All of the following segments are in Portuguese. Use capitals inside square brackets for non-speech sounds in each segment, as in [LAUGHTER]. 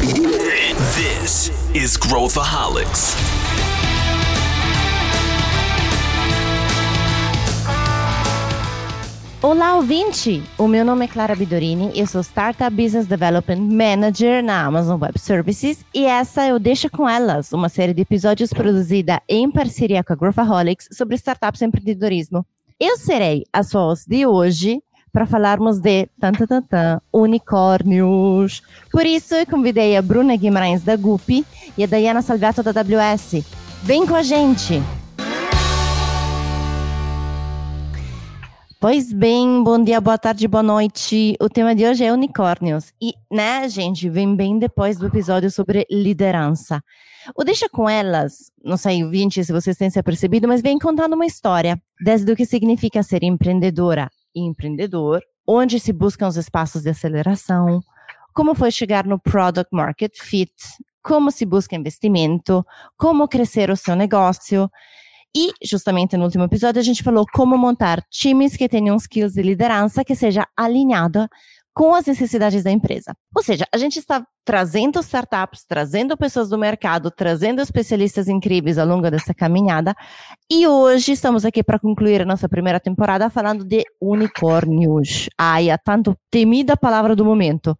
This is Growthaholics. Olá, ouvinte! O meu nome é Clara Bidorini, eu sou Startup Business Development Manager na Amazon Web Services e essa é o Deixa Com Elas, uma série de episódios produzida em parceria com a Growthaholics sobre startups e empreendedorismo. Eu serei a sua host de hoje para falarmos de tan, tan, tan, unicórnios. Por isso, eu convidei a Bruna Guimarães da Gupi e a Dayana Salviato da AWS. Vem com a gente! Pois bem, bom dia, boa tarde, boa noite. O tema de hoje é unicórnios. E, né, gente, vem bem depois do episódio sobre liderança. O Deixa com Elas, não sei, ouvinte, se vocês têm se apercebido, mas vem contando uma história desde o que significa ser empreendedora e empreendedor, onde se buscam os espaços de aceleração, como foi chegar no Product Market Fit, como se busca investimento, como crescer o seu negócio. E, justamente no último episódio, a gente falou como montar times que tenham skills de liderança que seja alinhada com as necessidades da empresa. Ou seja, a gente está trazendo startups, trazendo pessoas do mercado, trazendo especialistas incríveis ao longo dessa caminhada. E hoje estamos aqui para concluir a nossa primeira temporada falando de unicórnios. Ai, a tanto temida palavra do momento.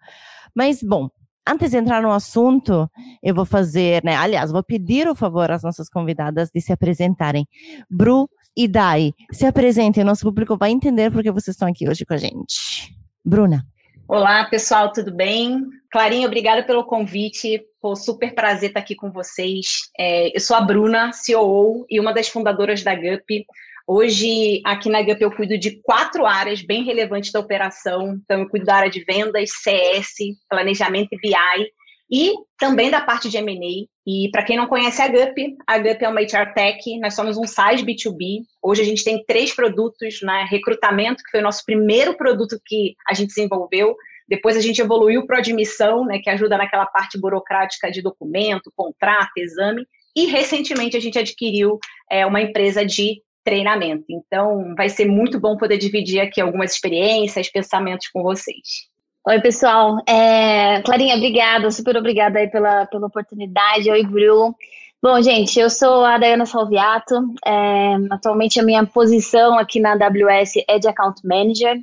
Mas, bom, antes de entrar no assunto, eu vou fazer, né? Aliás, vou pedir o favor às nossas convidadas de se apresentarem. Bru e Dai, se apresentem, nosso público vai entender porque vocês estão aqui hoje com a gente. Bruna. Olá, pessoal, tudo bem? Clarinha, obrigada pelo convite. Pô, super prazer estar aqui com vocês. É, eu sou a Bruna, CEO e uma das fundadoras da GUP. Hoje, aqui na GUP, eu cuido de quatro áreas bem relevantes da operação. Então, eu cuido da área de vendas, CS, planejamento e BI, e também da parte de M&A. E para quem não conhece a GUP, a GUP é uma HR Tech, nós somos um SaaS B2B. Hoje a gente tem três produtos, né? Recrutamento, que foi o nosso primeiro produto que a gente desenvolveu. Depois a gente evoluiu para admissão, né, que ajuda naquela parte burocrática de documento, contrato, exame. E recentemente a gente adquiriu é, uma empresa de treinamento. Então, vai ser muito bom poder dividir aqui algumas experiências, pensamentos com vocês. Oi, pessoal. É, Clarinha, obrigada, super obrigada aí pela, pela oportunidade. Oi, Bru. Bom, gente, eu sou a Dayana Salviato. É, atualmente a minha posição aqui na AWS é de Account Manager.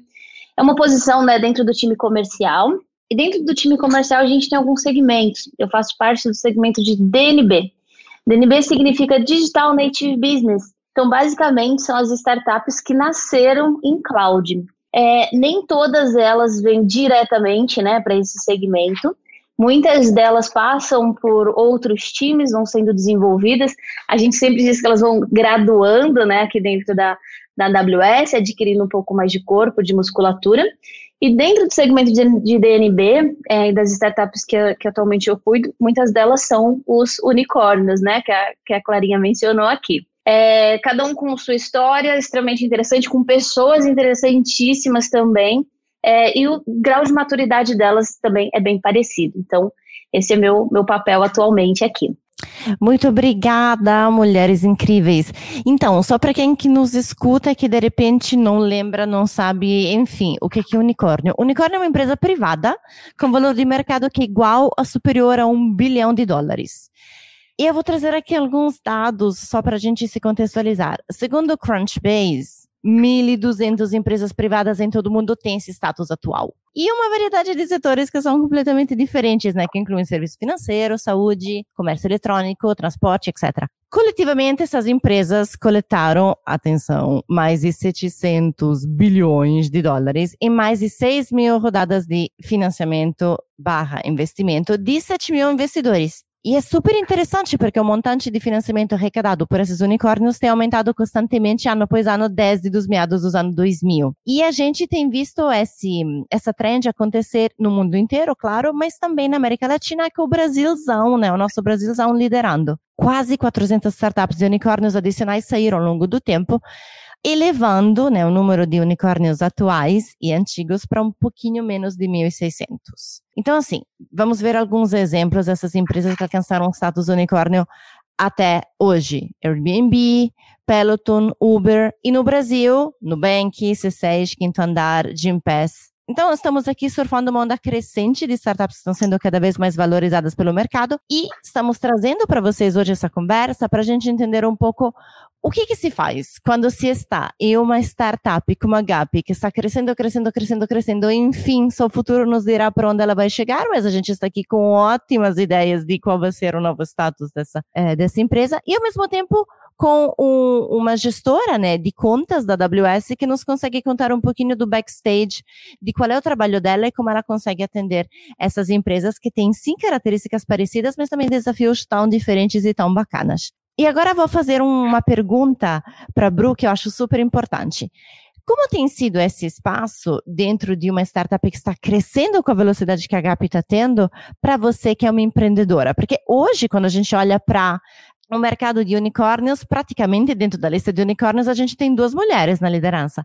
É uma posição né, dentro do time comercial. E dentro do time comercial a gente tem alguns segmentos. Eu faço parte do segmento de DNB. DNB significa Digital Native Business, então, basicamente, são as startups que nasceram em cloud. É, nem todas elas vêm diretamente né, para esse segmento. Muitas delas passam por outros times, vão sendo desenvolvidas. A gente sempre diz que elas vão graduando né, aqui dentro da, da AWS, adquirindo um pouco mais de corpo, de musculatura. E dentro do segmento de, de DNB, é, das startups que, que atualmente eu cuido, muitas delas são os unicórnios, né, que a, que a Clarinha mencionou aqui. É, cada um com sua história extremamente interessante, com pessoas interessantíssimas também, é, e o grau de maturidade delas também é bem parecido. Então, esse é meu, meu papel atualmente aqui. Muito obrigada, mulheres incríveis. Então, só para quem que nos escuta que de repente não lembra, não sabe, enfim, o que é unicórnio? Unicórnio é uma empresa privada com valor de mercado que é igual a superior a um bilhão de dólares. E eu vou trazer aqui alguns dados só para a gente se contextualizar. Segundo o Crunchbase, 1.200 empresas privadas em todo o mundo têm esse status atual. E uma variedade de setores que são completamente diferentes, né? Que incluem serviço financeiro, saúde, comércio eletrônico, transporte, etc. Coletivamente, essas empresas coletaram, atenção, mais de 700 bilhões de dólares em mais de 6 mil rodadas de financiamento barra investimento de 7 mil investidores. E é super interessante porque o montante de financiamento arrecadado por esses unicórnios tem aumentado constantemente ano após ano desde os meados dos anos 2000. E a gente tem visto esse, essa trend acontecer no mundo inteiro, claro, mas também na América Latina, que é o Brasilzão, né? O nosso Brasilzão liderando. Quase 400 startups de unicórnios adicionais saíram ao longo do tempo, elevando né, o número de unicórnios atuais e antigos para um pouquinho menos de 1.600. Então, assim, vamos ver alguns exemplos dessas empresas que alcançaram o status unicórnio até hoje. Airbnb, Peloton, Uber e no Brasil, Nubank, C6, Quinto Andar, Gympass Então, estamos aqui surfando uma onda crescente de startups que estão sendo cada vez mais valorizadas pelo mercado e estamos trazendo para vocês hoje essa conversa para a gente entender um pouco o que, que, se faz quando se está em uma startup como a Gap, que está crescendo, crescendo, crescendo, crescendo, enfim, só o futuro nos dirá para onde ela vai chegar, mas a gente está aqui com ótimas ideias de qual vai ser o novo status dessa, é, dessa empresa, e ao mesmo tempo com um, uma gestora né, de contas da AWS que nos consegue contar um pouquinho do backstage, de qual é o trabalho dela e como ela consegue atender essas empresas que têm sim características parecidas, mas também desafios tão diferentes e tão bacanas. E agora vou fazer uma pergunta para a Bru que eu acho super importante. Como tem sido esse espaço dentro de uma startup que está crescendo com a velocidade que a Gap está tendo para você que é uma empreendedora? Porque hoje, quando a gente olha para no mercado de unicórnios, praticamente dentro da lista de unicórnios, a gente tem duas mulheres na liderança.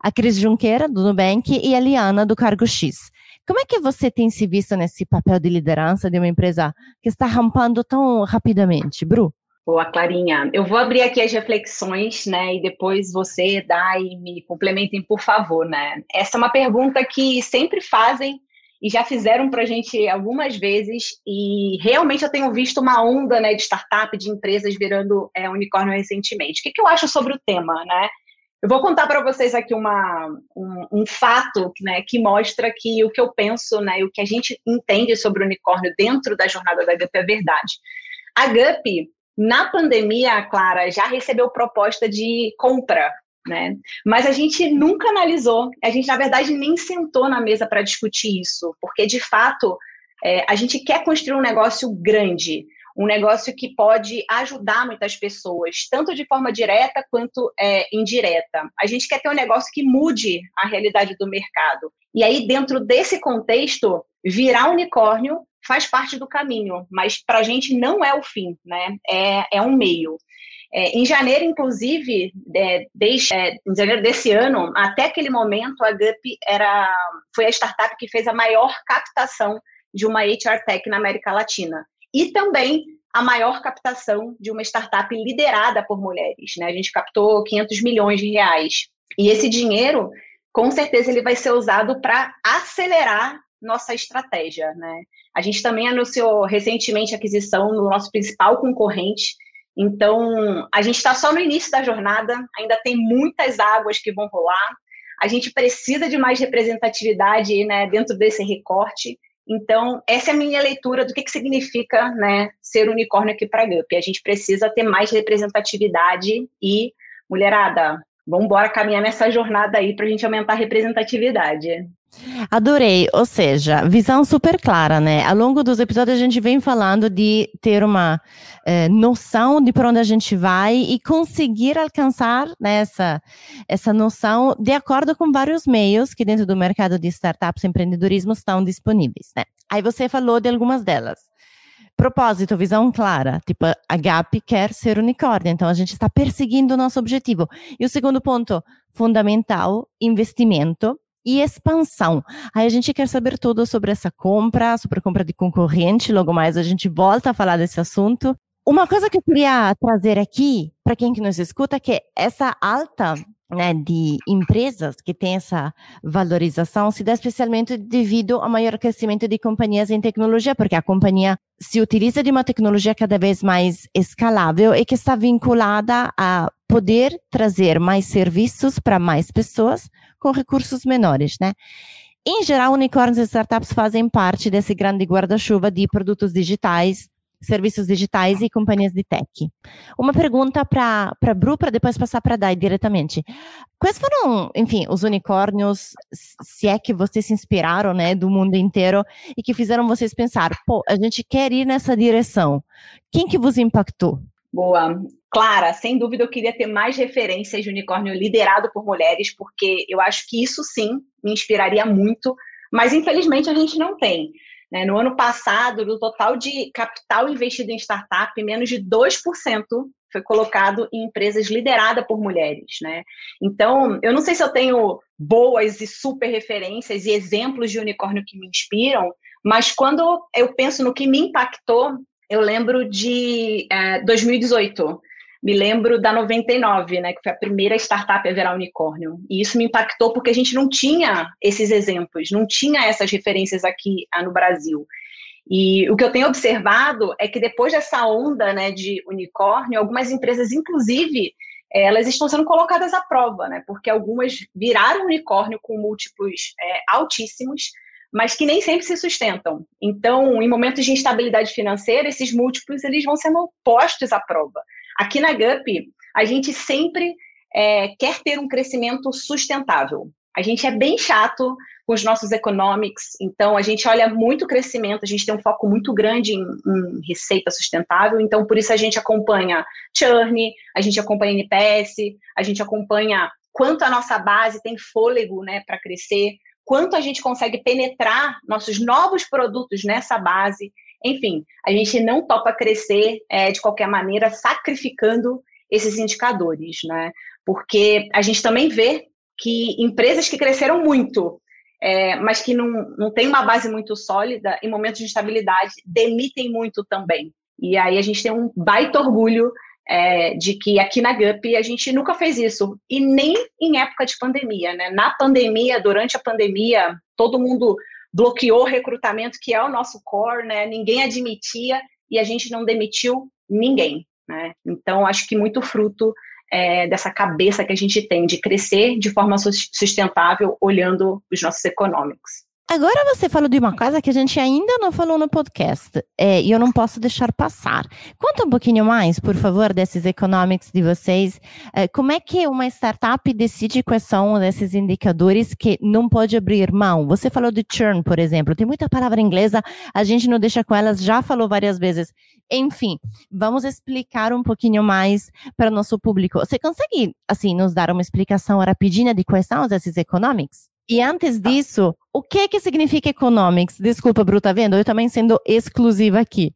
A Cris Junqueira, do Nubank, e a Liana, do Cargo X. Como é que você tem se visto nesse papel de liderança de uma empresa que está rampando tão rapidamente, Bru? Boa, Clarinha. Eu vou abrir aqui as reflexões, né? E depois você dá e me complementem, por favor, né? Essa é uma pergunta que sempre fazem e já fizeram para a gente algumas vezes, e realmente eu tenho visto uma onda né, de startup, de empresas virando é, unicórnio recentemente. O que, que eu acho sobre o tema, né? Eu vou contar para vocês aqui uma, um, um, fato né, que mostra que o que eu penso, né, o que a gente entende sobre o unicórnio dentro da jornada da GUP é verdade. A GUP, na pandemia, Clara, já recebeu proposta de compra né? Mas a gente nunca analisou, a gente, na verdade, nem sentou na mesa para discutir isso, porque, de fato, é, a gente quer construir um negócio grande, um negócio que pode ajudar muitas pessoas, tanto de forma direta quanto é, indireta. A gente quer ter um negócio que mude a realidade do mercado. E aí, dentro desse contexto, virar unicórnio faz parte do caminho, mas para a gente não é o fim, né? É, é um meio. É, em janeiro, inclusive, é, desde é, em janeiro desse ano, até aquele momento, a GUP era, foi a startup que fez a maior captação de uma HR Tech na América Latina. E também a maior captação de uma startup liderada por mulheres. Né? A gente captou 500 milhões de reais. E esse dinheiro, com certeza, ele vai ser usado para acelerar nossa estratégia. Né? A gente também anunciou recentemente a aquisição do nosso principal concorrente, então, a gente está só no início da jornada, ainda tem muitas águas que vão rolar. A gente precisa de mais representatividade né, dentro desse recorte. Então, essa é a minha leitura do que, que significa né, ser unicórnio aqui para a GUP. A gente precisa ter mais representatividade e, mulherada, vamos embora caminhar nessa jornada aí para a gente aumentar a representatividade. Adorei, ou seja, visão super clara, né? Ao longo dos episódios a gente vem falando de ter uma eh, noção de para onde a gente vai e conseguir alcançar né, essa, essa noção de acordo com vários meios que dentro do mercado de startups e empreendedorismo estão disponíveis, né? Aí você falou de algumas delas. Propósito, visão clara. Tipo, a Gap quer ser unicórnio, então a gente está perseguindo o nosso objetivo. E o segundo ponto, fundamental, investimento e expansão. Aí a gente quer saber tudo sobre essa compra, sobre a compra de concorrente, logo mais a gente volta a falar desse assunto. Uma coisa que eu queria trazer aqui, para quem que nos escuta, que essa alta né, de empresas que tem essa valorização se dá especialmente devido ao maior crescimento de companhias em tecnologia, porque a companhia se utiliza de uma tecnologia cada vez mais escalável e que está vinculada a poder trazer mais serviços para mais pessoas com recursos menores, né? Em geral, unicórnios e startups fazem parte desse grande guarda-chuva de produtos digitais, serviços digitais e companhias de tech. Uma pergunta para a Bru, para depois passar para a Dai diretamente. Quais foram, enfim, os unicórnios, se é que vocês se inspiraram, né, do mundo inteiro e que fizeram vocês pensar, pô, a gente quer ir nessa direção. Quem que vos impactou? Boa. Clara, sem dúvida eu queria ter mais referências de unicórnio liderado por mulheres, porque eu acho que isso sim me inspiraria muito, mas infelizmente a gente não tem. Né? No ano passado, do total de capital investido em startup, menos de 2% foi colocado em empresas lideradas por mulheres. Né? Então, eu não sei se eu tenho boas e super referências e exemplos de unicórnio que me inspiram, mas quando eu penso no que me impactou, eu lembro de é, 2018 me lembro da 99, né, que foi a primeira startup a virar unicórnio. E isso me impactou porque a gente não tinha esses exemplos, não tinha essas referências aqui ah, no Brasil. E o que eu tenho observado é que depois dessa onda né, de unicórnio, algumas empresas, inclusive, elas estão sendo colocadas à prova, né? Porque algumas viraram unicórnio com múltiplos é, altíssimos, mas que nem sempre se sustentam. Então, em momentos de instabilidade financeira, esses múltiplos eles vão sendo postos à prova. Aqui na GUP, a gente sempre é, quer ter um crescimento sustentável. A gente é bem chato com os nossos economics, então a gente olha muito crescimento, a gente tem um foco muito grande em, em receita sustentável, então por isso a gente acompanha churn, a gente acompanha NPS, a gente acompanha quanto a nossa base tem fôlego né, para crescer, quanto a gente consegue penetrar nossos novos produtos nessa base. Enfim, a gente não topa crescer é, de qualquer maneira, sacrificando esses indicadores, né? Porque a gente também vê que empresas que cresceram muito, é, mas que não, não têm uma base muito sólida, em momentos de instabilidade, demitem muito também. E aí a gente tem um baita orgulho é, de que aqui na GUP a gente nunca fez isso, e nem em época de pandemia. Né? Na pandemia, durante a pandemia, todo mundo bloqueou o recrutamento, que é o nosso core, né? ninguém admitia, e a gente não demitiu ninguém. Né? Então, acho que muito fruto é, dessa cabeça que a gente tem de crescer de forma sustentável, olhando os nossos econômicos. Agora você falou de uma coisa que a gente ainda não falou no podcast é, e eu não posso deixar passar. Conta um pouquinho mais, por favor, desses economics de vocês. É, como é que uma startup decide quais são esses indicadores que não pode abrir mão? Você falou de churn, por exemplo. Tem muita palavra inglesa, a gente não deixa com elas, já falou várias vezes. Enfim, vamos explicar um pouquinho mais para o nosso público. Você consegue, assim, nos dar uma explicação rapidinha de quais são esses economics? E antes disso, o que que significa economics? Desculpa, Bru, tá vendo? Eu também sendo exclusiva aqui.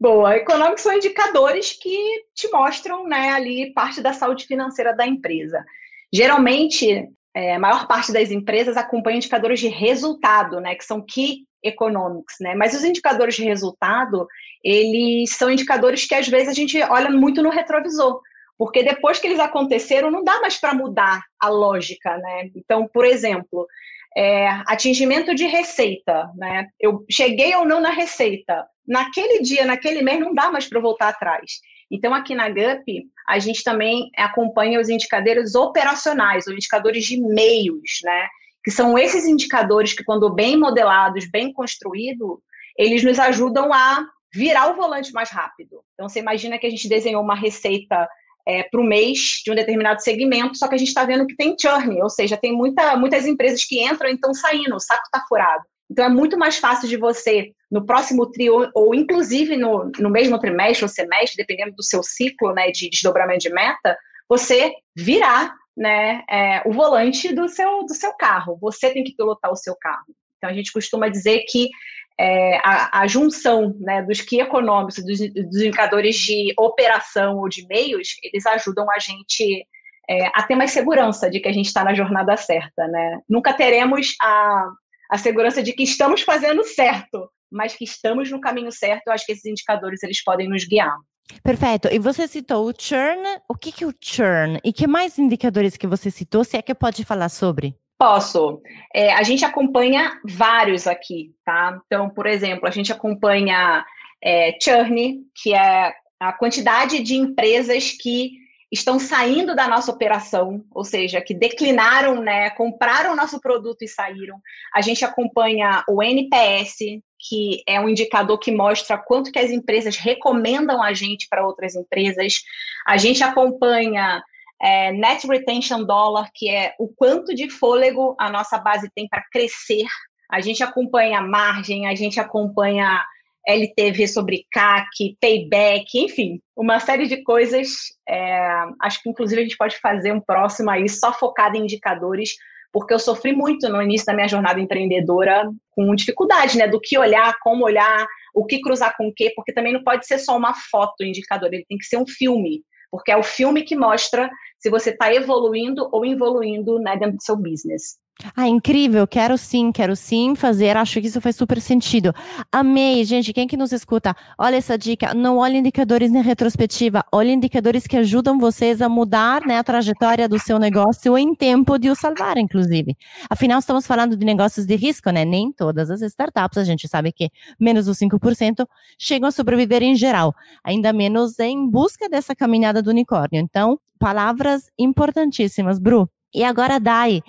Boa, economics são indicadores que te mostram, né, ali parte da saúde financeira da empresa. Geralmente, é, a maior parte das empresas acompanha indicadores de resultado, né, que são key economics, né? Mas os indicadores de resultado, eles são indicadores que às vezes a gente olha muito no retrovisor. Porque depois que eles aconteceram, não dá mais para mudar a lógica, né? Então, por exemplo, é, atingimento de receita, né? Eu cheguei ou não na receita. Naquele dia, naquele mês, não dá mais para voltar atrás. Então, aqui na GUP, a gente também acompanha os indicadores operacionais, os indicadores de meios, né? Que são esses indicadores que, quando bem modelados, bem construídos, eles nos ajudam a virar o volante mais rápido. Então, você imagina que a gente desenhou uma receita é, para o mês de um determinado segmento, só que a gente está vendo que tem churn, ou seja, tem muita, muitas empresas que entram e estão saindo, o saco está furado. Então é muito mais fácil de você, no próximo trio, ou inclusive no, no mesmo trimestre ou semestre, dependendo do seu ciclo né, de desdobramento de meta, você virar né, é, o volante do seu, do seu carro. Você tem que pilotar o seu carro. Então a gente costuma dizer que é, a, a, junção né, dos que econômicos, dos, dos, indicadores de operação ou de meios, eles ajudam a gente é, a ter mais segurança de que a gente está na jornada certa. Né? Nunca teremos a, a segurança de que estamos fazendo certo, mas que estamos no caminho certo. Eu acho que esses indicadores eles podem nos guiar. Perfeito. E você citou o churn. O que, que é o churn? E que mais indicadores que você citou? Se é que pode falar sobre? Posso. É, a gente acompanha vários aqui, tá? Então, por exemplo, a gente acompanha é, churn, que é a quantidade de empresas que estão saindo da nossa operação, ou seja, que declinaram, né, compraram nosso produto e saíram. A gente acompanha o NPS, que é um indicador que mostra quanto que as empresas recomendam a gente para outras empresas. A gente acompanha é, Net Retention Dollar, que é o quanto de fôlego a nossa base tem para crescer. A gente acompanha margem, a gente acompanha LTV sobre CAC, payback, enfim, uma série de coisas. É, acho que inclusive a gente pode fazer um próximo aí só focado em indicadores, porque eu sofri muito no início da minha jornada empreendedora com dificuldade, né? Do que olhar, como olhar, o que cruzar com o quê, porque também não pode ser só uma foto indicador, ele tem que ser um filme porque é o filme que mostra se você está evoluindo ou involuindo né, dentro do seu business. Ah, incrível, quero sim, quero sim fazer, acho que isso faz super sentido. Amei, gente, quem que nos escuta, olha essa dica, não olhe indicadores em retrospectiva, olhe indicadores que ajudam vocês a mudar né, a trajetória do seu negócio em tempo de o salvar, inclusive. Afinal, estamos falando de negócios de risco, né? Nem todas as startups, a gente sabe que menos dos 5% chegam a sobreviver em geral, ainda menos em busca dessa caminhada do unicórnio. Então, palavras importantíssimas, Bru. E agora, Dai,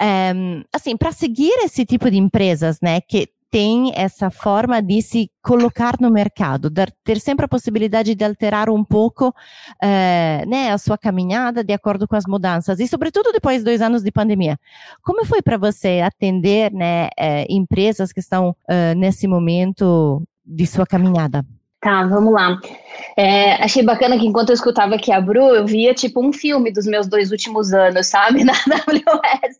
é, assim, para seguir esse tipo de empresas, né, que tem essa forma de se colocar no mercado, ter sempre a possibilidade de alterar um pouco é, né, a sua caminhada de acordo com as mudanças, e sobretudo depois de dois anos de pandemia. Como foi para você atender né, é, empresas que estão nesse momento de sua caminhada? Tá, vamos lá. É, achei bacana que enquanto eu escutava aqui a Bru, eu via tipo um filme dos meus dois últimos anos, sabe, [LAUGHS] na AWS.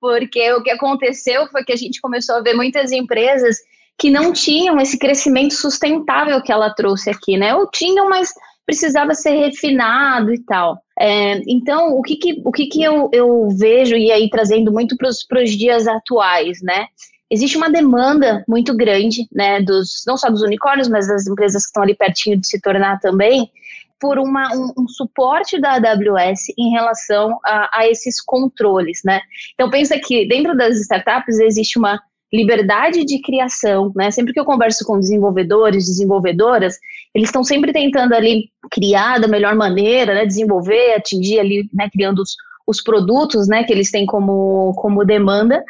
Porque o que aconteceu foi que a gente começou a ver muitas empresas que não tinham esse crescimento sustentável que ela trouxe aqui, né? Ou tinham, mas precisava ser refinado e tal. É, então, o que, que, o que, que eu, eu vejo, e aí trazendo muito para os dias atuais, né? Existe uma demanda muito grande, né, dos, não só dos unicórnios, mas das empresas que estão ali pertinho de se tornar também, por uma, um, um suporte da AWS em relação a, a, esses controles, né? Então pensa que dentro das startups existe uma liberdade de criação, né? Sempre que eu converso com desenvolvedores, desenvolvedoras, eles estão sempre tentando ali criar da melhor maneira, né? Desenvolver, atingir ali, né? Criando os, os produtos, né? Que eles têm como, como demanda,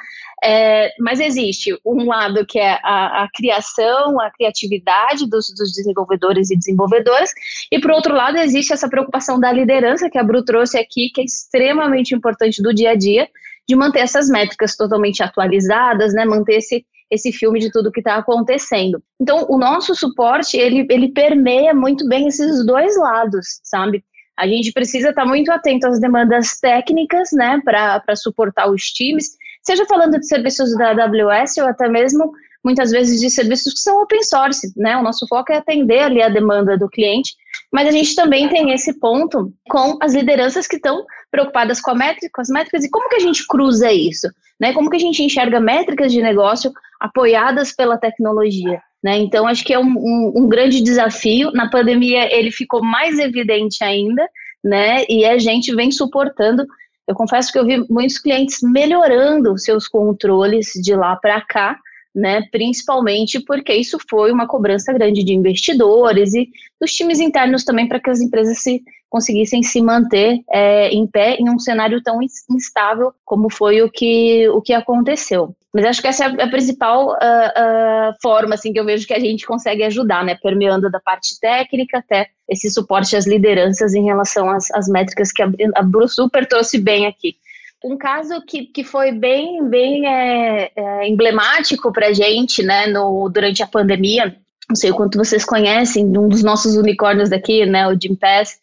é, mas existe um lado que é a, a criação, a criatividade dos, dos, desenvolvedores e desenvolvedoras, e por outro lado existe essa preocupação da liderança que a Bru trouxe aqui, que é extremamente importante do dia a dia, de manter essas métricas totalmente atualizadas, né, manter esse, esse filme de tudo que está acontecendo. Então, o nosso suporte, ele, ele permeia muito bem esses dois lados, sabe? A gente precisa estar tá muito atento às demandas técnicas, né, para suportar os times, seja falando de serviços da AWS ou até mesmo muitas vezes de serviços que são open source, né? O nosso foco é atender ali a demanda do cliente, mas a gente também tem esse ponto com as lideranças que estão preocupadas com, métrica, com as métricas e como que a gente cruza isso, né? Como que a gente enxerga métricas de negócio apoiadas pela tecnologia, né? Então acho que é um, um, um grande desafio. Na pandemia ele ficou mais evidente ainda, né? E a gente vem suportando eu confesso que eu vi muitos clientes melhorando seus controles de lá para cá, né? Principalmente porque isso foi uma cobrança grande de investidores e dos times internos também para que as empresas se conseguissem se manter é, em pé em um cenário tão instável como foi o que, o que aconteceu. Mas acho que essa é a principal uh, uh, forma assim, que eu vejo que a gente consegue ajudar, né? Permeando da parte técnica até esse suporte às lideranças em relação às, às métricas que a, a super trouxe bem aqui. Um caso que, que foi bem, bem é, é, emblemático para a gente né, no, durante a pandemia, não sei o quanto vocês conhecem, um dos nossos unicórnios daqui, né, o Jim Pass,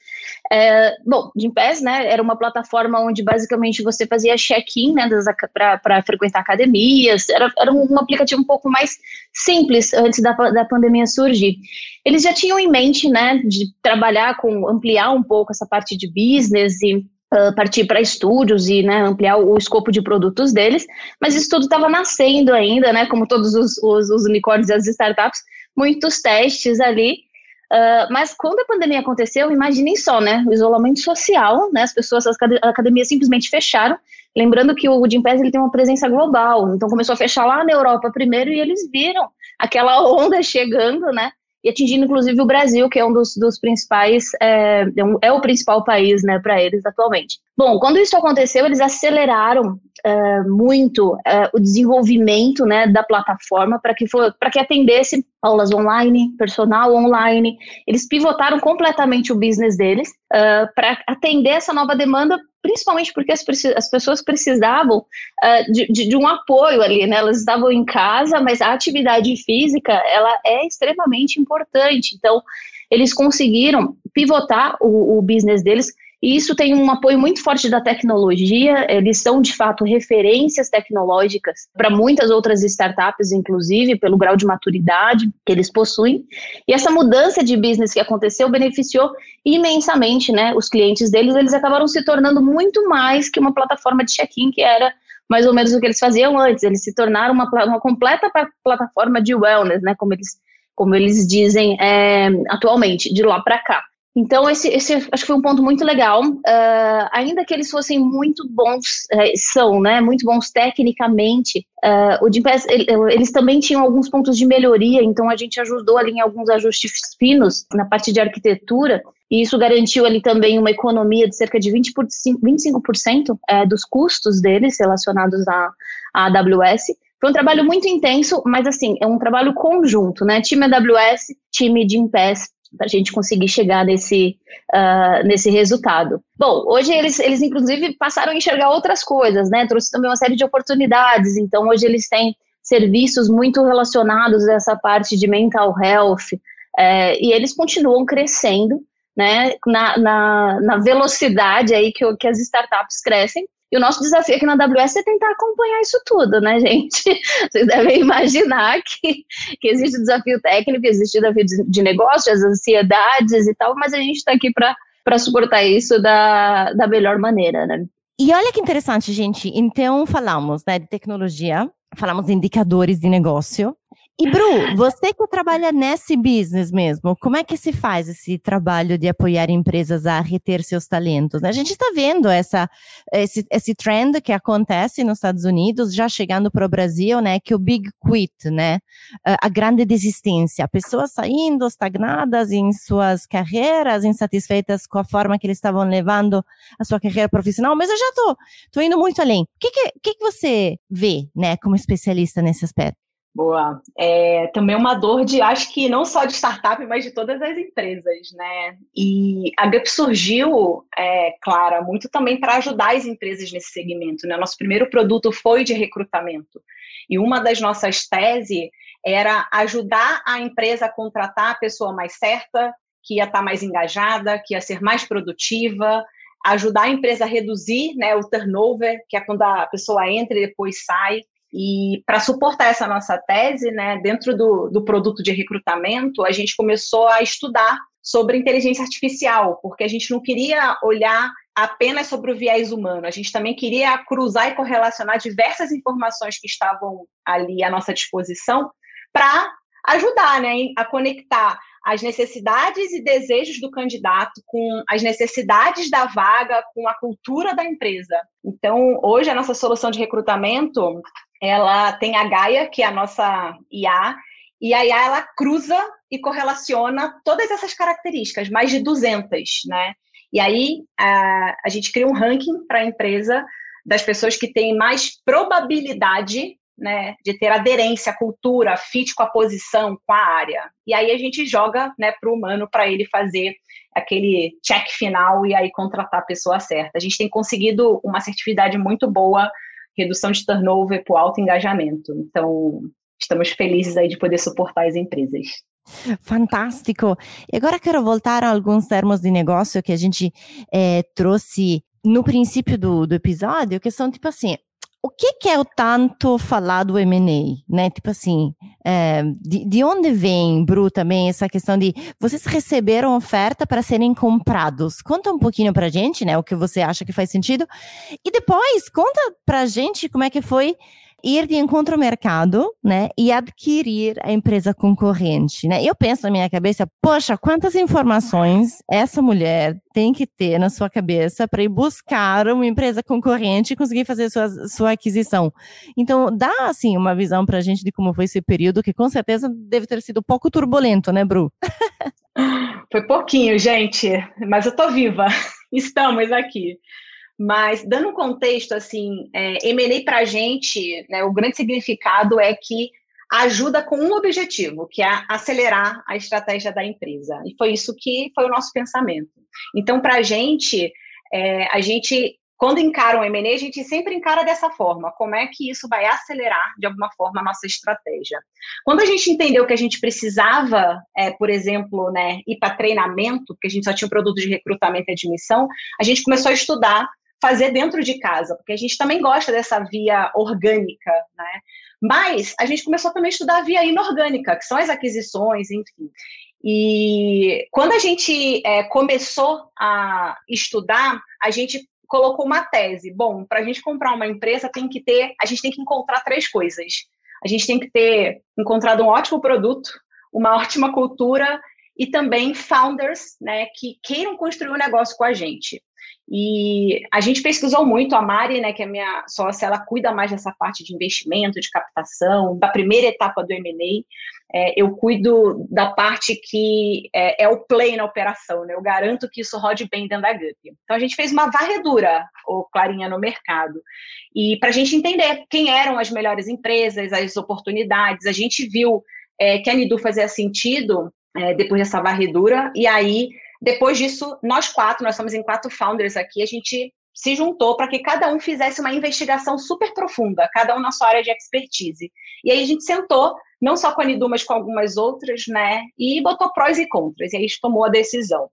é, bom, Gympass, né, era uma plataforma onde basicamente você fazia check-in, né, para frequentar academias, era, era um aplicativo um pouco mais simples antes da, da pandemia surgir. Eles já tinham em mente, né, de trabalhar com, ampliar um pouco essa parte de business e Uh, partir para estúdios e né, ampliar o, o, escopo de produtos deles, mas isso tudo estava nascendo ainda, né, como todos os, os, os unicórnios e as startups, muitos testes ali, Uh, mas quando a pandemia aconteceu, imaginem só, né? O isolamento social, né? As pessoas, as academias simplesmente fecharam. Lembrando que o Gympass ele tem uma presença global, então começou a fechar lá na Europa primeiro e eles viram aquela [LAUGHS] onda chegando, né? E atingindo inclusive o Brasil, que é um dos, dos principais, é, é, é o principal país né, para eles atualmente. Bom, quando isso aconteceu, eles aceleraram é, muito é, o desenvolvimento né, da plataforma para que, for, que atendesse aulas online, personal online. Eles pivotaram completamente o business deles uh, para atender essa nova demanda principalmente porque as, as pessoas precisavam uh, de, de, de, um apoio ali, né? Elas estavam em casa, mas a atividade física, ela é extremamente importante. Então, eles conseguiram pivotar o, o business deles e isso tem um apoio muito forte da tecnologia, eles são de fato referências tecnológicas para muitas outras startups, inclusive, pelo grau de maturidade que eles possuem. E essa mudança de business que aconteceu beneficiou imensamente né, os clientes deles, eles acabaram se tornando muito mais que uma plataforma de check-in que era mais ou menos o que eles faziam antes. Eles se tornaram uma, uma completa plataforma de wellness, né? Como eles, como eles dizem é, atualmente, de lá para cá. Então, esse, esse acho que foi um ponto muito legal. Uh, ainda que eles fossem muito bons, uh, são, né, muito bons tecnicamente, uh, o Gimpass, eles também tinham alguns pontos de melhoria, então a gente ajudou ali em alguns ajustes finos na parte de arquitetura, e isso garantiu ali também uma economia de cerca de 20 por, 25% uh, dos custos deles relacionados à, à AWS. Foi um trabalho muito intenso, mas assim, é um trabalho conjunto, né? Time AWS, time de Impass, para a gente conseguir chegar nesse, uh, nesse resultado. Bom, hoje eles, eles inclusive passaram a enxergar outras coisas, né? Trouxe também uma série de oportunidades. Então, hoje eles têm serviços muito relacionados a essa parte de mental health, é, e eles continuam crescendo, né? Na, na, na velocidade aí que, que as startups crescem. E o nosso desafio aqui na AWS é tentar acompanhar isso tudo, né, [LAUGHS] gente? Vocês devem imaginar que, que existe o desafio técnico, existe o desafio de, de negócio, as ansiedades e tal, mas a gente está aqui para suportar isso da, da melhor maneira, né? E olha que interessante, gente. Então, falamos né, de tecnologia, falamos de indicadores de negócio, e Bru, [LAUGHS] você que trabalha nesse business mesmo, como é que se faz esse trabalho de apoiar empresas a reter seus talentos? A gente está vendo essa, esse, esse trend que acontece nos Estados Unidos, já chegando para o Brasil, né? Que o big quit, né? A grande desistência, pessoas saindo estagnadas em suas carreiras, insatisfeitas com a forma que eles estavam levando a sua carreira profissional. Mas eu já tô, tô indo muito além. O que que, que, que você vê, né? Como especialista nesse aspecto? Boa. É também uma dor de, acho que não só de startup, mas de todas as empresas, né? E a GUP surgiu, é, Clara, muito também para ajudar as empresas nesse segmento, né? Nosso primeiro produto foi de recrutamento. E uma das nossas teses era ajudar a empresa a contratar a pessoa mais certa, que ia estar mais engajada, que ia ser mais produtiva, ajudar a empresa a reduzir né, o turnover, que é quando a pessoa entra e depois sai. E para suportar essa nossa tese, né, dentro do, do produto de recrutamento, a gente começou a estudar sobre inteligência artificial, porque a gente não queria olhar apenas sobre o viés humano, a gente também queria cruzar e correlacionar diversas informações que estavam ali à nossa disposição para ajudar né, a conectar as necessidades e desejos do candidato com as necessidades da vaga, com a cultura da empresa. Então, hoje a nossa solução de recrutamento, ela tem a Gaia, que é a nossa IA, e a IA ela cruza e correlaciona todas essas características, mais de 200, né? E aí a, a gente cria um ranking para a empresa das pessoas que têm mais probabilidade né, de ter aderência à cultura, fit com a posição, com a área. E aí a gente joga né, para o humano para ele fazer aquele check final e aí contratar a pessoa certa. A gente tem conseguido uma assertividade muito boa, redução de turnover por alto engajamento. Então, estamos felizes aí de poder suportar as empresas. Fantástico. E agora quero voltar a alguns termos de negócio que a gente é, trouxe no princípio do, do episódio, que são tipo assim, o que, que, é o tanto falado M&A, né? Tipo assim, é, de, de, onde vem, Bru, também essa questão de vocês receberam oferta para serem comprados? Conta um pouquinho para gente, né? O que você acha que faz sentido e depois conta para gente como é que foi ir de encontro ao mercado, né, e adquirir a empresa concorrente, né? Eu penso na minha cabeça, poxa, quantas informações essa mulher tem que ter na sua cabeça para ir buscar uma empresa concorrente e conseguir fazer sua, sua aquisição. Então, dá, assim, uma visão para a gente de como foi esse período, que com certeza deve ter sido pouco turbulento, né, Bru? [LAUGHS] Foi pouquinho, gente, mas eu tô viva. Estamos aqui. Mas, dando um contexto, assim, é, M&A para a gente, né, o grande significado é que ajuda com um objetivo, que é acelerar a estratégia da empresa. E foi isso que foi o nosso pensamento. Então, para a gente, é, a gente, quando encara um M&A, a gente sempre encara dessa forma, como é que isso vai acelerar, de alguma forma, a nossa estratégia. Quando a gente entendeu que a gente precisava, é, por exemplo, né, ir para treinamento, porque a gente só tinha um produto de recrutamento e admissão, a gente começou a estudar fazer dentro de casa, porque a gente também gosta dessa via orgânica, né? Mas a gente começou também a estudar a via inorgânica, que são as aquisições, enfim. E quando a gente é, começou a estudar, a gente colocou uma tese. Bom, para a gente comprar uma empresa tem que ter, a gente tem que encontrar três coisas. A gente tem que ter encontrado um ótimo produto, uma ótima cultura e também founders, né, que queiram construir um negócio com a gente. E a gente pesquisou muito, a Mari, né, que é minha sócia, ela cuida mais dessa parte de investimento, de captação, da primeira etapa do M&A. É, eu cuido da parte que é, é, o play na operação, né? Eu garanto que isso rode bem dentro da GUP. Então a gente fez uma varredura, ou Clarinha, no mercado. E para a gente entender quem eram as melhores empresas, as oportunidades, a gente viu é, que a Nidu fazia sentido é, depois dessa varredura, e aí depois disso, nós quatro, nós somos em quatro founders aqui, a gente se juntou para que cada um fizesse uma investigação super profunda, cada um na sua área de expertise. E aí a gente sentou, não só com a Nidu, mas com algumas outras, né? E botou prós e contras, e aí a gente tomou a decisão.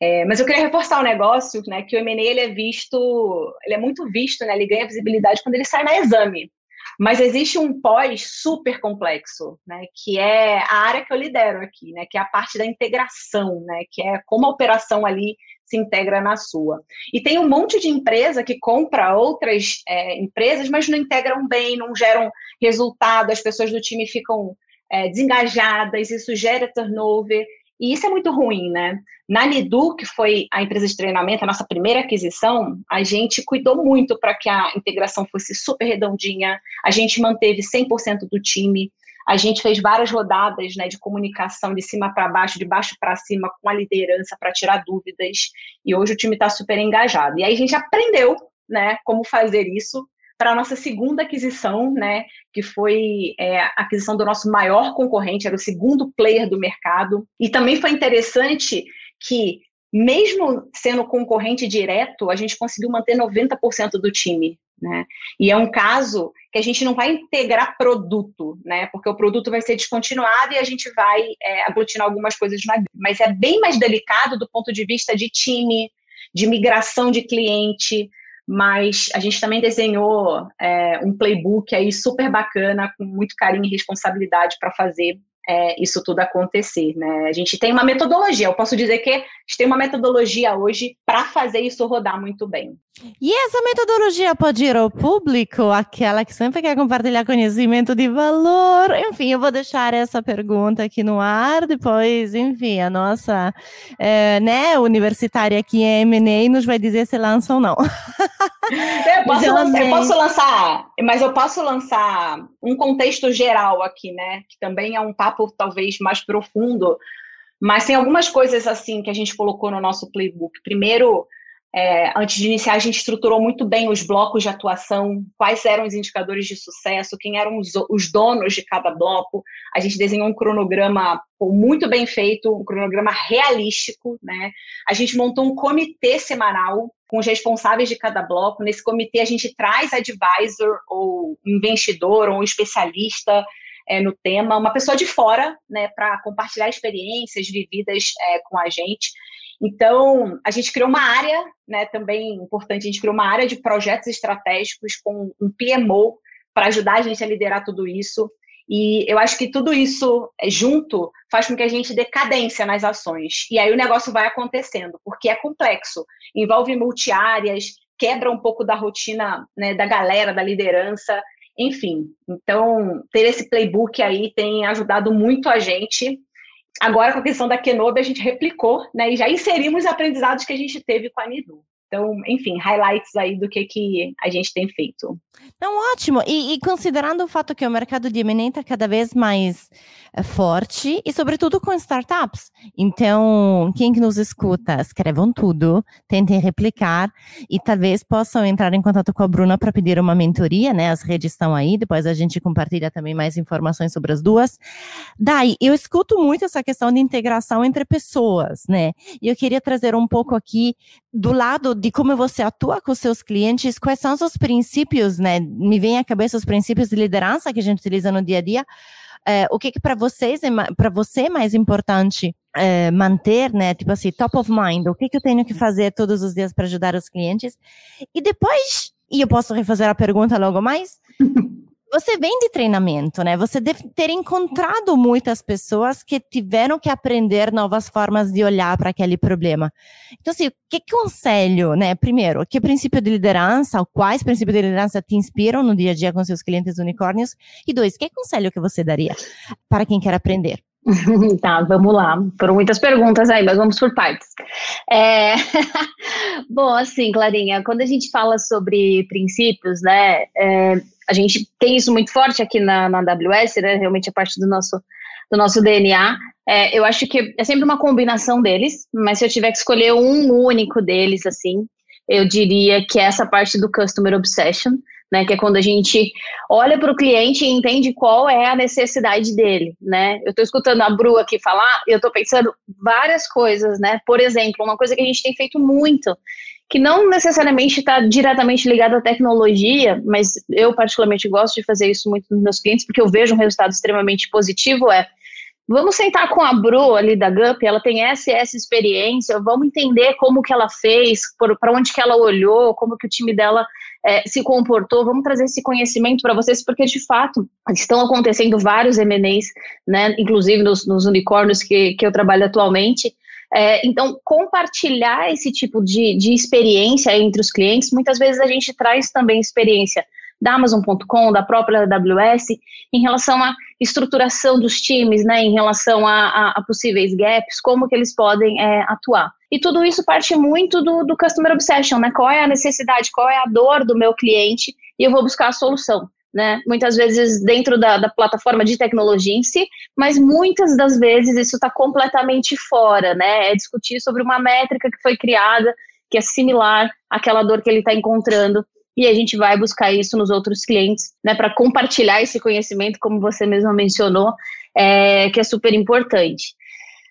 É, mas eu queria reforçar um negócio, né? Que o M&A ele é visto, ele é muito visto, né? Ele ganha visibilidade quando ele sai na exame. Mas existe um pós super complexo, né, que é a área que eu lidero aqui, né, que é a parte da integração, né, que é como a operação ali se integra na sua. E tem um monte de empresa que compra outras é, empresas, mas não integram bem, não geram resultado, as pessoas do time ficam é, desengajadas, isso gera turnover, e isso é muito ruim, né? Na Lidu, que foi a empresa de treinamento, a nossa primeira aquisição, a gente cuidou muito para que a integração fosse super redondinha, a gente manteve 100% do time, a gente fez várias rodadas né, de comunicação de cima para baixo, de baixo para cima, com a liderança para tirar dúvidas, e hoje o time está super engajado. E aí a gente aprendeu né, como fazer isso, para a nossa segunda aquisição, né, que foi é, a aquisição do nosso maior concorrente, era o segundo player do mercado. E também foi interessante que, mesmo sendo concorrente direto, a gente conseguiu manter 90% do time. Né? E é um caso que a gente não vai integrar produto, né? Porque o produto vai ser descontinuado e a gente vai é, aglutinar algumas coisas na mas é bem mais delicado do ponto de vista de time, de migração de cliente, mas a gente também desenhou é, um playbook aí super bacana, com muito carinho e responsabilidade para fazer é, isso tudo acontecer, né? A gente tem uma metodologia, eu posso dizer que a gente tem uma metodologia hoje para fazer isso rodar muito bem. E essa metodologia pode ir ao público, aquela que sempre quer compartilhar conhecimento de valor? Enfim, eu vou deixar essa pergunta aqui no ar, depois, enfim, a nossa é, né, universitária aqui em M&A nos vai dizer se lança ou não. [LAUGHS] [LAUGHS] Eu posso, lançar, eu posso lançar, mas eu posso lançar um contexto geral aqui, né? Que também é um papo talvez mais profundo, mas tem algumas coisas assim que a gente colocou no nosso playbook. Primeiro, é, antes de iniciar, a gente estruturou muito bem os blocos de atuação, quais eram os indicadores de sucesso, quem eram os, os donos de cada bloco. A gente desenhou um cronograma muito bem feito, um cronograma realístico, né? A gente montou um comitê semanal com os responsáveis de cada bloco. Nesse comitê, a gente traz advisor, ou investidor, ou especialista é, no tema, uma pessoa de fora, né, para compartilhar experiências vividas é, com a gente. Então, a gente criou uma área, né, também importante, a gente criou uma área de projetos estratégicos com um PMO para ajudar a gente a liderar tudo isso. E eu acho que tudo isso é, junto faz com que a gente dê cadência nas ações. E aí o negócio vai acontecendo, porque é complexo, envolve multiáreas, quebra um pouco da rotina né, da galera, da liderança, enfim. Então, ter esse playbook aí tem ajudado muito a gente Agora, com a questão da Kenobi, a gente replicou, né? E já inserimos os aprendizados que a gente teve com a Nidu. Então, enfim, highlights aí do que, que a gente tem feito. Não, ótimo. E, e considerando o fato que o mercado de M&A está cada vez mais é, forte e, sobretudo, com startups. Então, quem que nos escuta, escrevam tudo, tentem replicar e talvez possam entrar em contato com a Bruna para pedir uma mentoria, né? As redes estão aí, depois a gente compartilha também mais informações sobre as duas. Daí, eu escuto muito essa questão de integração entre pessoas, né? E eu queria trazer um pouco aqui do lado de como você atua com seus clientes, quais são os seus princípios, né? Me vem à cabeça os princípios de liderança que a gente utiliza no dia a dia. É, o que, que para vocês é para você é mais importante é, manter, né? Tipo assim, top of mind. O que, que eu tenho que fazer todos os dias para ajudar os clientes? E depois, e eu posso refazer a pergunta logo mais. [LAUGHS] você vem de treinamento, né? Você deve ter encontrado muitas pessoas que tiveram que aprender novas formas de olhar para aquele problema. Então, assim, que conselho, né? Primeiro, que princípio de liderança, quais princípios de liderança te inspiram no dia a dia com seus clientes unicórnios? E dois, que conselho que você daria para quem quer aprender? [LAUGHS] tá, vamos lá. Foram muitas perguntas aí, mas vamos por partes. É... [LAUGHS] Bom, assim, Clarinha, quando a gente fala sobre princípios, né, é, a gente tem isso muito forte aqui na, na AWS, né? Realmente é parte do nosso, do nosso DNA. É, eu acho que é sempre uma combinação deles, mas se eu tiver que escolher um único deles, assim, eu diria que é essa parte do Customer Obsession, né? Que é quando a gente olha para o cliente e entende qual é a necessidade dele, né? Eu estou escutando a Bru aqui falar e eu estou pensando várias coisas, né? Por exemplo, uma coisa que a gente tem feito muito que não necessariamente está diretamente ligado à tecnologia, mas eu particularmente gosto de fazer isso muito nos meus clientes, porque eu vejo um resultado extremamente positivo, é vamos sentar com a Bru ali da GUP, ela tem essa essa experiência, vamos entender como que ela fez, para onde que ela olhou, como que o time dela é, se comportou, vamos trazer esse conhecimento para vocês, porque de fato estão acontecendo vários M&As, né, inclusive nos, nos unicórnios que, que eu trabalho atualmente, é, então, compartilhar esse tipo de, de experiência entre os clientes, muitas vezes a gente traz também experiência da Amazon.com, da própria AWS, em relação à estruturação dos times, né, em relação a, a, a possíveis gaps, como que eles podem é, atuar. E tudo isso parte muito do, do Customer Obsession, né? Qual é a necessidade, qual é a dor do meu cliente e eu vou buscar a solução né? Muitas vezes dentro da, da plataforma de tecnologia em si, mas muitas das vezes isso está completamente fora, né? É discutir sobre uma métrica que foi criada que é similar àquela dor que ele está encontrando e a gente vai buscar isso nos outros clientes, né? Para compartilhar esse conhecimento, como você mesma mencionou, é, que é super importante.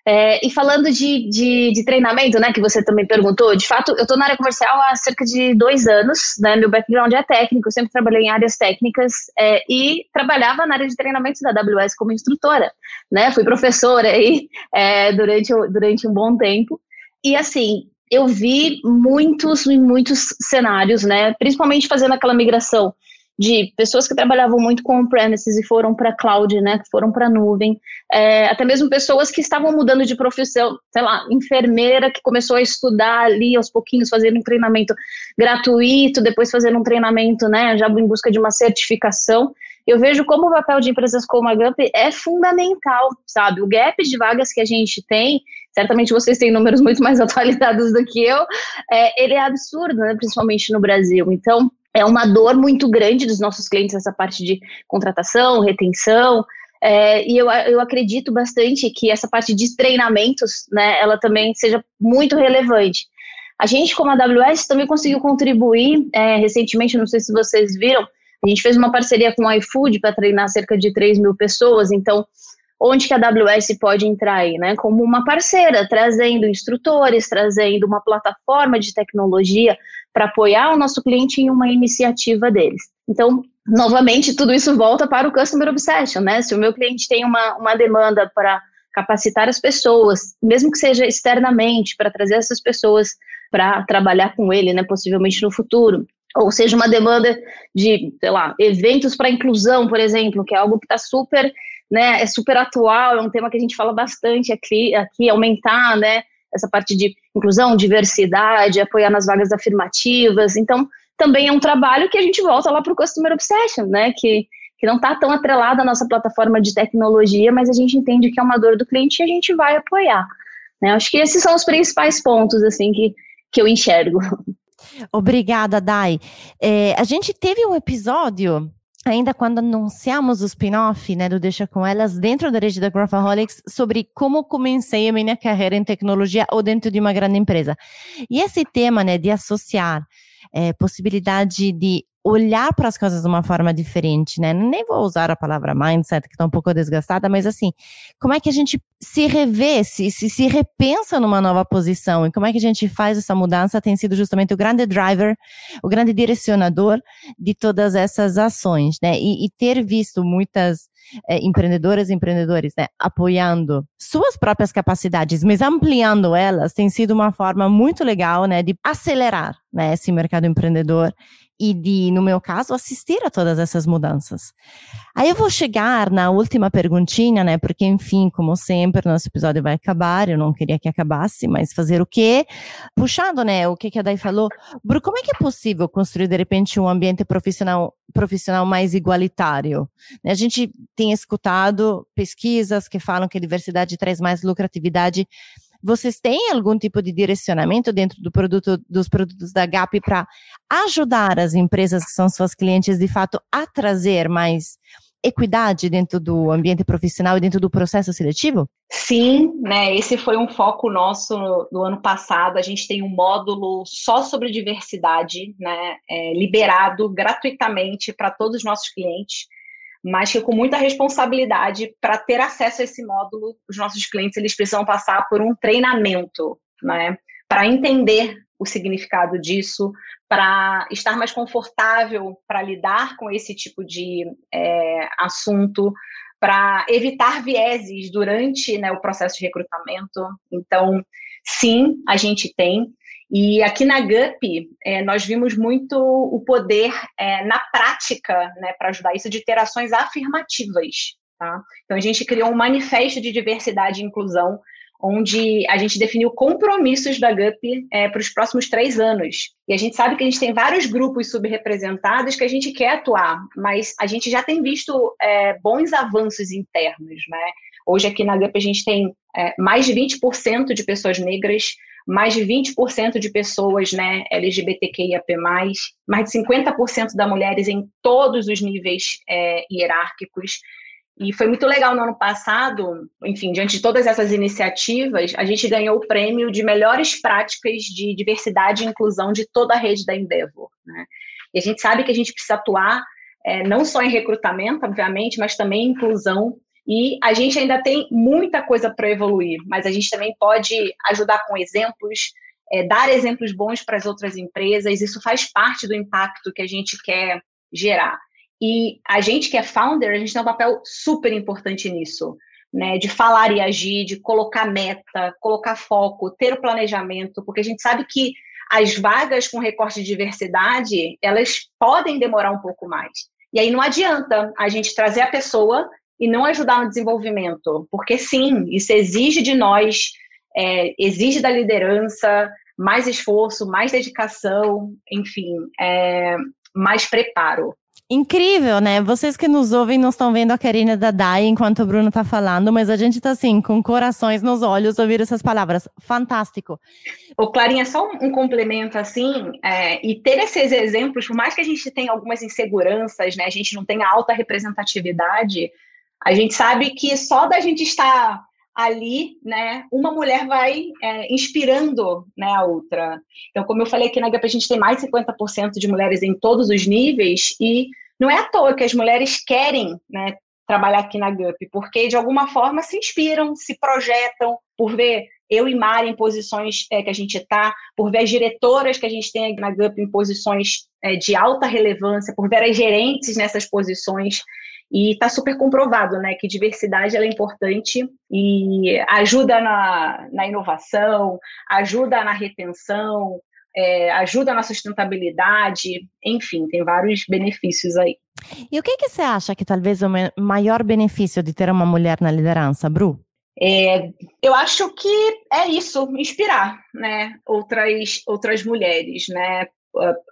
É, e falando de, de, de, treinamento, né, que você também perguntou, de fato, eu estou na área comercial há cerca de dois anos, né, meu background é técnico, eu sempre trabalhei em áreas técnicas é, e trabalhava na área de treinamento da AWS como instrutora, né, fui professora aí é, durante, durante um bom tempo, e assim, eu vi muitos e muitos cenários, né, principalmente fazendo aquela migração de pessoas que trabalhavam muito com on-premises e foram para cloud, né, que foram para nuvem, é, até mesmo pessoas que estavam mudando de profissão, sei lá, enfermeira que começou a estudar ali aos pouquinhos, fazendo um treinamento gratuito, depois fazendo um treinamento, né, já em busca de uma certificação. Eu vejo como o papel de empresas como a Gump é fundamental, sabe? O gap de vagas que a gente tem, certamente vocês têm números muito mais [LAUGHS] atualizados do que eu, é, ele é absurdo, né, principalmente no Brasil. Então, é uma dor muito grande dos nossos clientes essa parte de contratação, retenção, é, e eu, eu acredito bastante que essa parte de treinamentos, né, ela também seja muito relevante. A gente, como a AWS, também conseguiu contribuir é, recentemente, não sei se vocês viram, a gente fez uma parceria com o iFood para treinar cerca de 3 mil pessoas, então onde que a AWS pode entrar aí, né? Como uma parceira, trazendo instrutores, trazendo uma plataforma de tecnologia para apoiar o nosso cliente em uma iniciativa deles. Então, novamente, tudo isso volta para o Customer Obsession, né? Se o meu cliente tem uma, uma demanda para capacitar as pessoas, mesmo que seja externamente, para trazer essas pessoas para trabalhar com ele, né, possivelmente no futuro, ou seja, uma demanda de, sei lá, eventos para inclusão, por exemplo, que é algo que está super, né, é super atual, é um tema que a gente fala bastante aqui, aqui aumentar, né, essa parte de inclusão, diversidade, apoiar nas vagas afirmativas. Então, também é um trabalho que a gente volta lá para o Customer Obsession, né? Que, que não está tão atrelado à nossa plataforma de tecnologia, mas a gente entende que é uma dor do cliente e a gente vai apoiar. Né? Acho que esses são os principais pontos assim que, que eu enxergo. Obrigada, Dai. É, a gente teve um episódio ainda quando anunciamos o spin-off né, do Deixa Com Elas, dentro da rede da Growthaholics, sobre como comecei a minha carreira em tecnologia ou dentro de uma grande empresa. E esse tema né, de associar é, possibilidade de olhar para as coisas de uma forma diferente, né? Nem vou usar a palavra mindset, que está um pouco desgastada, mas assim, como é que a gente se revê, se, se, se repensa numa nova posição e como é que a gente faz essa mudança tem sido justamente o grande driver, o grande direcionador de todas essas ações, né? E, e ter visto muitas é, empreendedoras e empreendedores, né, apoiando suas próprias capacidades, mas ampliando elas, tem sido uma forma muito legal, né, de acelerar, né, esse mercado empreendedor e de, no meu caso, assistir a todas essas mudanças. Aí eu vou chegar na última perguntinha, né? Porque, enfim, como sempre, nosso episódio vai acabar. Eu não queria que acabasse, mas fazer o quê? Puxando, né? O que, que a Dai falou. Bru, como é que é possível construir, de repente, um ambiente profissional, profissional mais igualitário? A gente tem escutado pesquisas que falam que a diversidade traz mais lucratividade vocês têm algum tipo de direcionamento dentro do produto, dos produtos da Gap para ajudar as empresas que são suas clientes, de fato, a trazer mais equidade dentro do ambiente profissional e dentro do processo seletivo? Sim, né? Esse foi um foco nosso no, no ano passado. A gente tem um módulo só sobre diversidade, né? É, liberado gratuitamente para todos os nossos clientes mas que com muita responsabilidade para ter acesso a esse módulo, os nossos clientes eles precisam passar por um treinamento, né, para entender o significado disso, para estar mais confortável para lidar com esse tipo de é, assunto, para evitar vieses durante né, o processo de recrutamento. Então, sim, a gente tem. E aqui na GUP, é, nós vimos muito o poder é, na prática, né, para ajudar isso, de ter ações afirmativas. Tá? Então, a gente criou um manifesto de diversidade e inclusão, onde a gente definiu compromissos da GUP é, para os próximos três anos. E a gente sabe que a gente tem vários grupos subrepresentados que a gente quer atuar, mas a gente já tem visto é, bons avanços internos. Né? Hoje, aqui na GUP, a gente tem é, mais de 20% de pessoas negras, mais de 20% de pessoas né, LGBTQIAP+, mais de 50% das mulheres em todos os níveis é, hierárquicos. E foi muito legal no ano passado, enfim, diante de todas essas iniciativas, a gente ganhou o prêmio de melhores práticas de diversidade e inclusão de toda a rede da Endeavor. Né? E a gente sabe que a gente precisa atuar é, não só em recrutamento, obviamente, mas também em inclusão e a gente ainda tem muita coisa para evoluir, mas a gente também pode ajudar com exemplos, é, dar exemplos bons para as outras empresas. Isso faz parte do impacto que a gente quer gerar. E a gente que é founder, a gente tem um papel super importante nisso. Né, de falar e agir, de colocar meta, colocar foco, ter o planejamento, porque a gente sabe que as vagas com recorte de diversidade, elas podem demorar um pouco mais. E aí não adianta a gente trazer a pessoa e não ajudar no desenvolvimento, porque sim, isso exige de nós, é, exige da liderança mais esforço, mais dedicação, enfim, é, mais preparo. Incrível, né? Vocês que nos ouvem não estão vendo a Karina da Dai enquanto o Bruno está falando, mas a gente está assim, com corações nos olhos, ouvir essas palavras. Fantástico. O Clarinha, só um, complemento assim, é, e ter esses exemplos, por mais que a gente tenha algumas inseguranças, né? A gente não tenha alta representatividade, a gente sabe que só da gente estar ali, né, uma mulher vai é, inspirando né, a outra. Então, como eu falei aqui na GAP, a gente tem mais de 50% de mulheres em todos os níveis, e não é à toa que as mulheres querem né, trabalhar aqui na GUP, porque de alguma forma se inspiram, se projetam por ver eu e Mari em posições é, que a gente está, por ver as diretoras que a gente tem na GUP em posições é, de alta relevância, por ver as gerentes nessas posições. E está super comprovado, né, que diversidade é importante e ajuda na, na inovação, ajuda na retenção, é, ajuda na sustentabilidade, enfim, tem vários benefícios aí. E o que, que você acha que talvez o maior benefício de ter uma mulher na liderança, Bru? É, eu acho que é isso, inspirar, né, outras outras mulheres, né,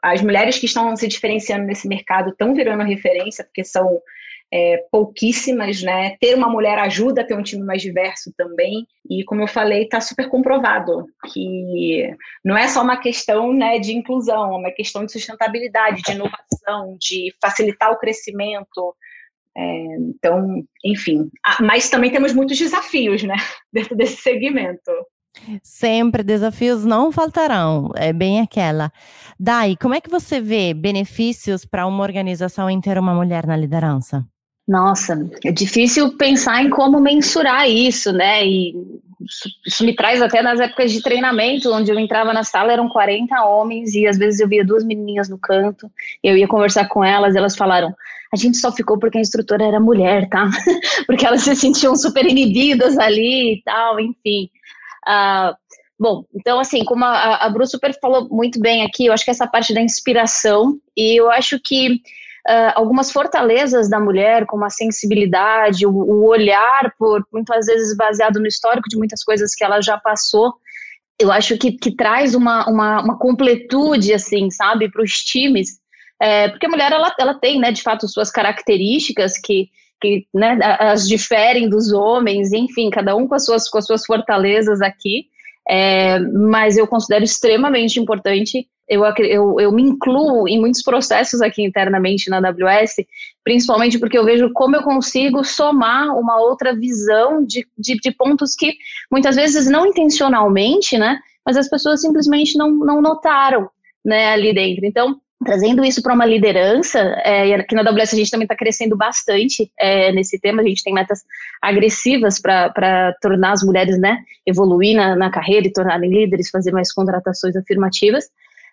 as mulheres que estão se diferenciando nesse mercado estão virando referência porque são é, pouquíssimas, né? Ter uma mulher ajuda a ter um time mais diverso também. E como eu falei, está super comprovado que não é só uma questão né, de inclusão, é uma questão de sustentabilidade, de inovação, de facilitar o crescimento. É, então, enfim. Mas também temos muitos desafios, né? [LAUGHS] Dentro desse segmento. Sempre desafios não faltarão, é bem aquela. Dai, como é que você vê benefícios para uma organização em ter uma mulher na liderança? Nossa, é difícil pensar em como mensurar isso, né? E isso, me traz até nas épocas de treinamento, onde eu entrava na sala, eram 40 homens, e às vezes eu via duas menininhas no canto, eu ia conversar com elas, elas falaram: a gente só ficou porque a instrutora era mulher, tá? [LAUGHS] porque elas se sentiam super inibidas ali e tal, enfim. Uh, Bom, então, assim, como a, a Bru super falou muito bem aqui, eu acho que essa parte da inspiração, e eu acho que uh, algumas fortalezas da mulher, como a sensibilidade, o, o, olhar, por muitas vezes baseado no histórico de muitas coisas que ela já passou, eu acho que, que traz uma, uma, uma completude, assim, sabe, para os times, é, porque a mulher, ela, ela tem, né, de fato, suas características que, que né, as diferem dos homens, enfim, cada um com as suas, com as suas fortalezas aqui, é, mas eu considero extremamente importante. Eu, eu, eu me incluo em muitos processos aqui internamente na AWS, principalmente porque eu vejo como eu consigo somar uma outra visão de, de, de pontos que muitas vezes não intencionalmente, né? Mas as pessoas simplesmente não, não notaram né, ali dentro. Então, trazendo isso para uma liderança, é, e aqui na AWS a gente também está crescendo bastante é, nesse tema, a gente tem metas agressivas para tornar as mulheres né, evoluir na, na, carreira e tornarem líderes, fazer mais contratações afirmativas.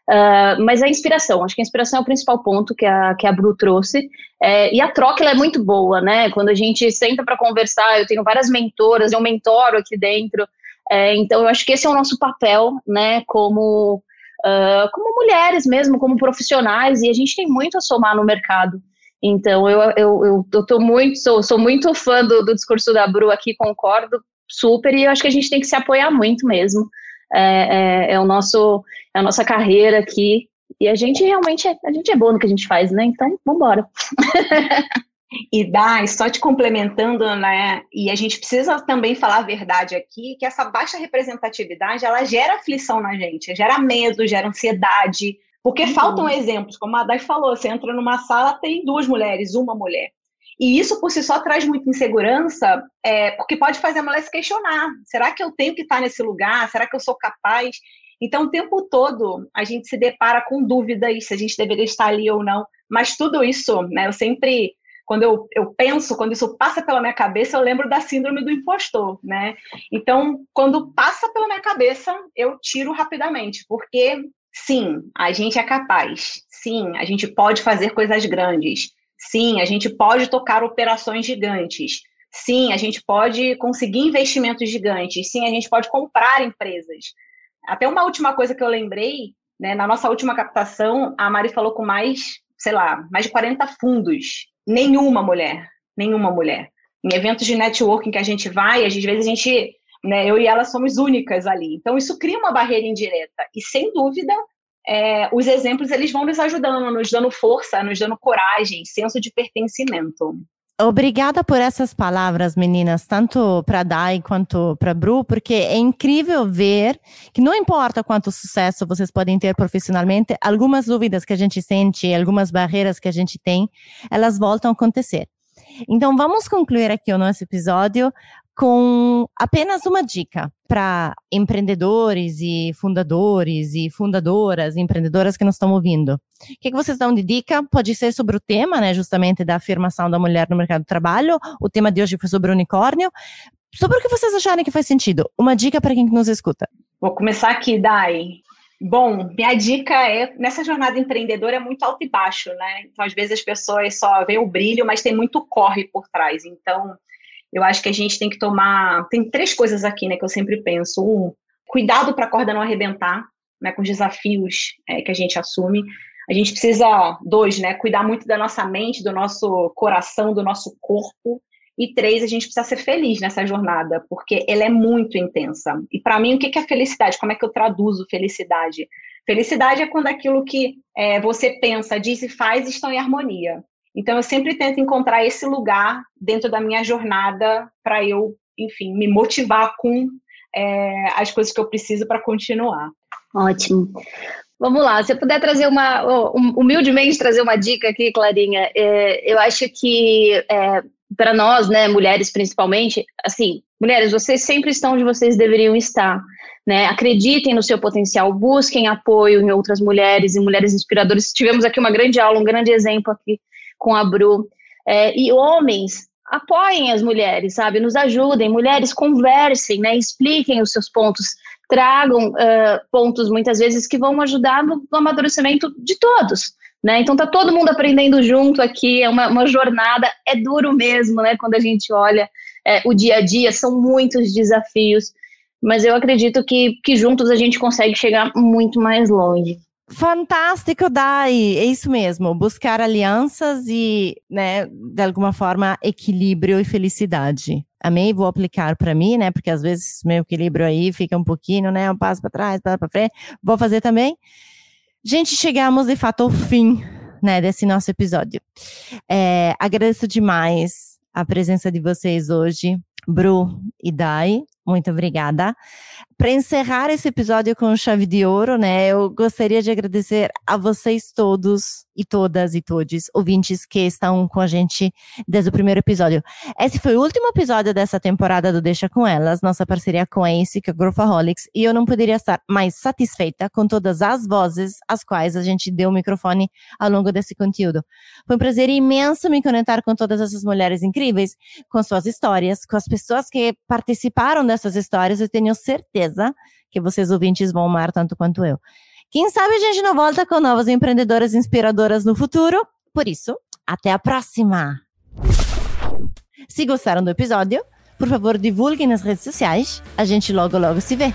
Uh, mas a inspiração, acho que a inspiração é o principal ponto que a, que a Bru trouxe, é, e a troca é muito boa, né? Quando a gente senta para conversar, eu tenho várias mentoras, eu mentoro aqui dentro, é, então eu acho que esse é o nosso papel, né, como uh, como mulheres mesmo, como profissionais, e a gente tem muito a somar no mercado. Então, eu, eu, eu, eu tô muito, sou, sou muito fã do, do discurso da Bru aqui, concordo super, e eu acho que a gente tem que se apoiar muito mesmo. É, é, é o nosso, é a nossa carreira aqui, e a gente realmente é, a gente é bom no que a gente faz, né? Então, vamos embora. [LAUGHS] E Dai, só te complementando, né? E a gente precisa também falar a verdade aqui, que essa baixa representatividade, ela gera aflição na gente, gera medo, gera ansiedade, porque uhum. faltam exemplos, como a Dai falou, você entra numa sala, tem duas mulheres, uma mulher. E isso por si só traz muita insegurança, é, porque pode fazer a mulher se questionar: será que eu tenho que estar nesse lugar? Será que eu sou capaz? Então, o tempo todo a gente se depara com dúvidas se a gente deveria estar ali ou não. Mas tudo isso, né? Eu sempre quando eu, eu penso, quando isso passa pela minha cabeça, eu lembro da síndrome do impostor, né? Então, quando passa pela minha cabeça, eu tiro rapidamente, porque sim, a gente é capaz, sim, a gente pode fazer coisas grandes, sim, a gente pode tocar operações gigantes, sim, a gente pode conseguir investimentos gigantes, sim, a gente pode comprar empresas. Até uma última coisa que eu lembrei, né, na nossa última captação, a Mari falou com mais, sei lá, mais de 40 fundos nenhuma mulher, nenhuma mulher. Em eventos de networking que a gente vai, às vezes a gente, né, eu e ela somos únicas ali. Então isso cria uma barreira indireta. E sem dúvida, é, os exemplos eles vão nos ajudando, nos dando força, nos dando coragem, senso de pertencimento. Obrigada por essas palavras, meninas, tanto para Dai quanto para Bru, porque é incrível ver que não importa quanto sucesso vocês podem ter profissionalmente, algumas dúvidas que a gente sente, algumas barreiras que a gente tem, elas voltam a acontecer. Então, vamos concluir aqui o nosso episódio com apenas uma dica para empreendedores e fundadores e fundadoras, empreendedoras que nos estão ouvindo. O que, que, vocês dão de dica? Pode ser sobre o tema, né, justamente da afirmação da mulher no mercado de trabalho. O tema de hoje foi sobre o unicórnio. Sobre o que vocês acharem que faz sentido. Uma dica para quem nos escuta. Vou começar aqui, Dai. Bom, minha dica é, nessa jornada empreendedora é muito alto e baixo, né? Então, às vezes as pessoas só veem o brilho, mas tem muito corre por trás. Então, eu acho que a gente tem que tomar. Tem três coisas aqui, né, que eu sempre penso. Um, cuidado para a corda não arrebentar, né, com os desafios é, que a gente assume. A gente precisa, dois, né, cuidar muito da nossa mente, do nosso coração, do nosso corpo. E três, a gente precisa ser feliz nessa jornada, porque ela é muito intensa. E para mim, o que é felicidade? Como é que eu traduzo felicidade? Felicidade é quando aquilo que é, você pensa, diz e faz estão em harmonia. Então, eu sempre tento encontrar esse lugar dentro da minha jornada para eu, enfim, me motivar com é, as coisas que eu preciso para continuar. Ótimo. Vamos lá, se eu puder trazer uma, humildemente trazer uma dica aqui, Clarinha, é, eu acho que é, para nós, né, mulheres principalmente, assim, mulheres, vocês sempre estão onde vocês deveriam estar, né, acreditem no seu potencial, busquem apoio em outras mulheres e mulheres inspiradoras. Tivemos aqui uma grande aula, um grande exemplo aqui com a Bru. É, e homens, apoiem as mulheres, sabe? Nos ajudem, mulheres conversem, né? Expliquem os seus pontos, tragam uh, pontos muitas vezes que vão ajudar no, no, amadurecimento de todos, né? Então tá todo mundo aprendendo junto aqui, é uma, uma jornada, é duro mesmo, né? Quando a gente olha é, o dia a dia, são muitos desafios. mas eu acredito que, que juntos a gente consegue chegar muito mais longe. Fantástico, Dai. É isso mesmo. Buscar alianças e, né, de alguma forma, equilíbrio e felicidade. Amei, vou aplicar para mim, né? Porque às vezes meu equilíbrio aí fica um pouquinho, né? Um passo para trás, para frente. Vou fazer também. Gente, chegamos de fato ao fim, né, desse nosso episódio. É, agradeço demais a presença de vocês hoje, Bru e Dai. Muito obrigada. Para encerrar esse episódio com chave de ouro, né, eu gostaria de agradecer a vocês todos e todas e todos ouvintes que estão com a gente desde o primeiro episódio. Esse foi o último episódio dessa temporada do Deixa com Elas, nossa parceria com a ACE, que é Growthaholics, e eu não poderia estar mais satisfeita com todas as vozes às quais a gente deu o microfone ao longo desse conteúdo. Foi um prazer imenso me conectar com todas essas mulheres incríveis, com suas histórias, com as pessoas que participaram dessas histórias, eu tenho certeza que vocês ouvintes vão amar tanto quanto eu. Quem sabe a gente não volta com novas empreendedoras inspiradoras no futuro? Por isso, até a próxima! Se gostaram do episódio, por favor divulguem nas redes sociais. A gente logo logo se vê.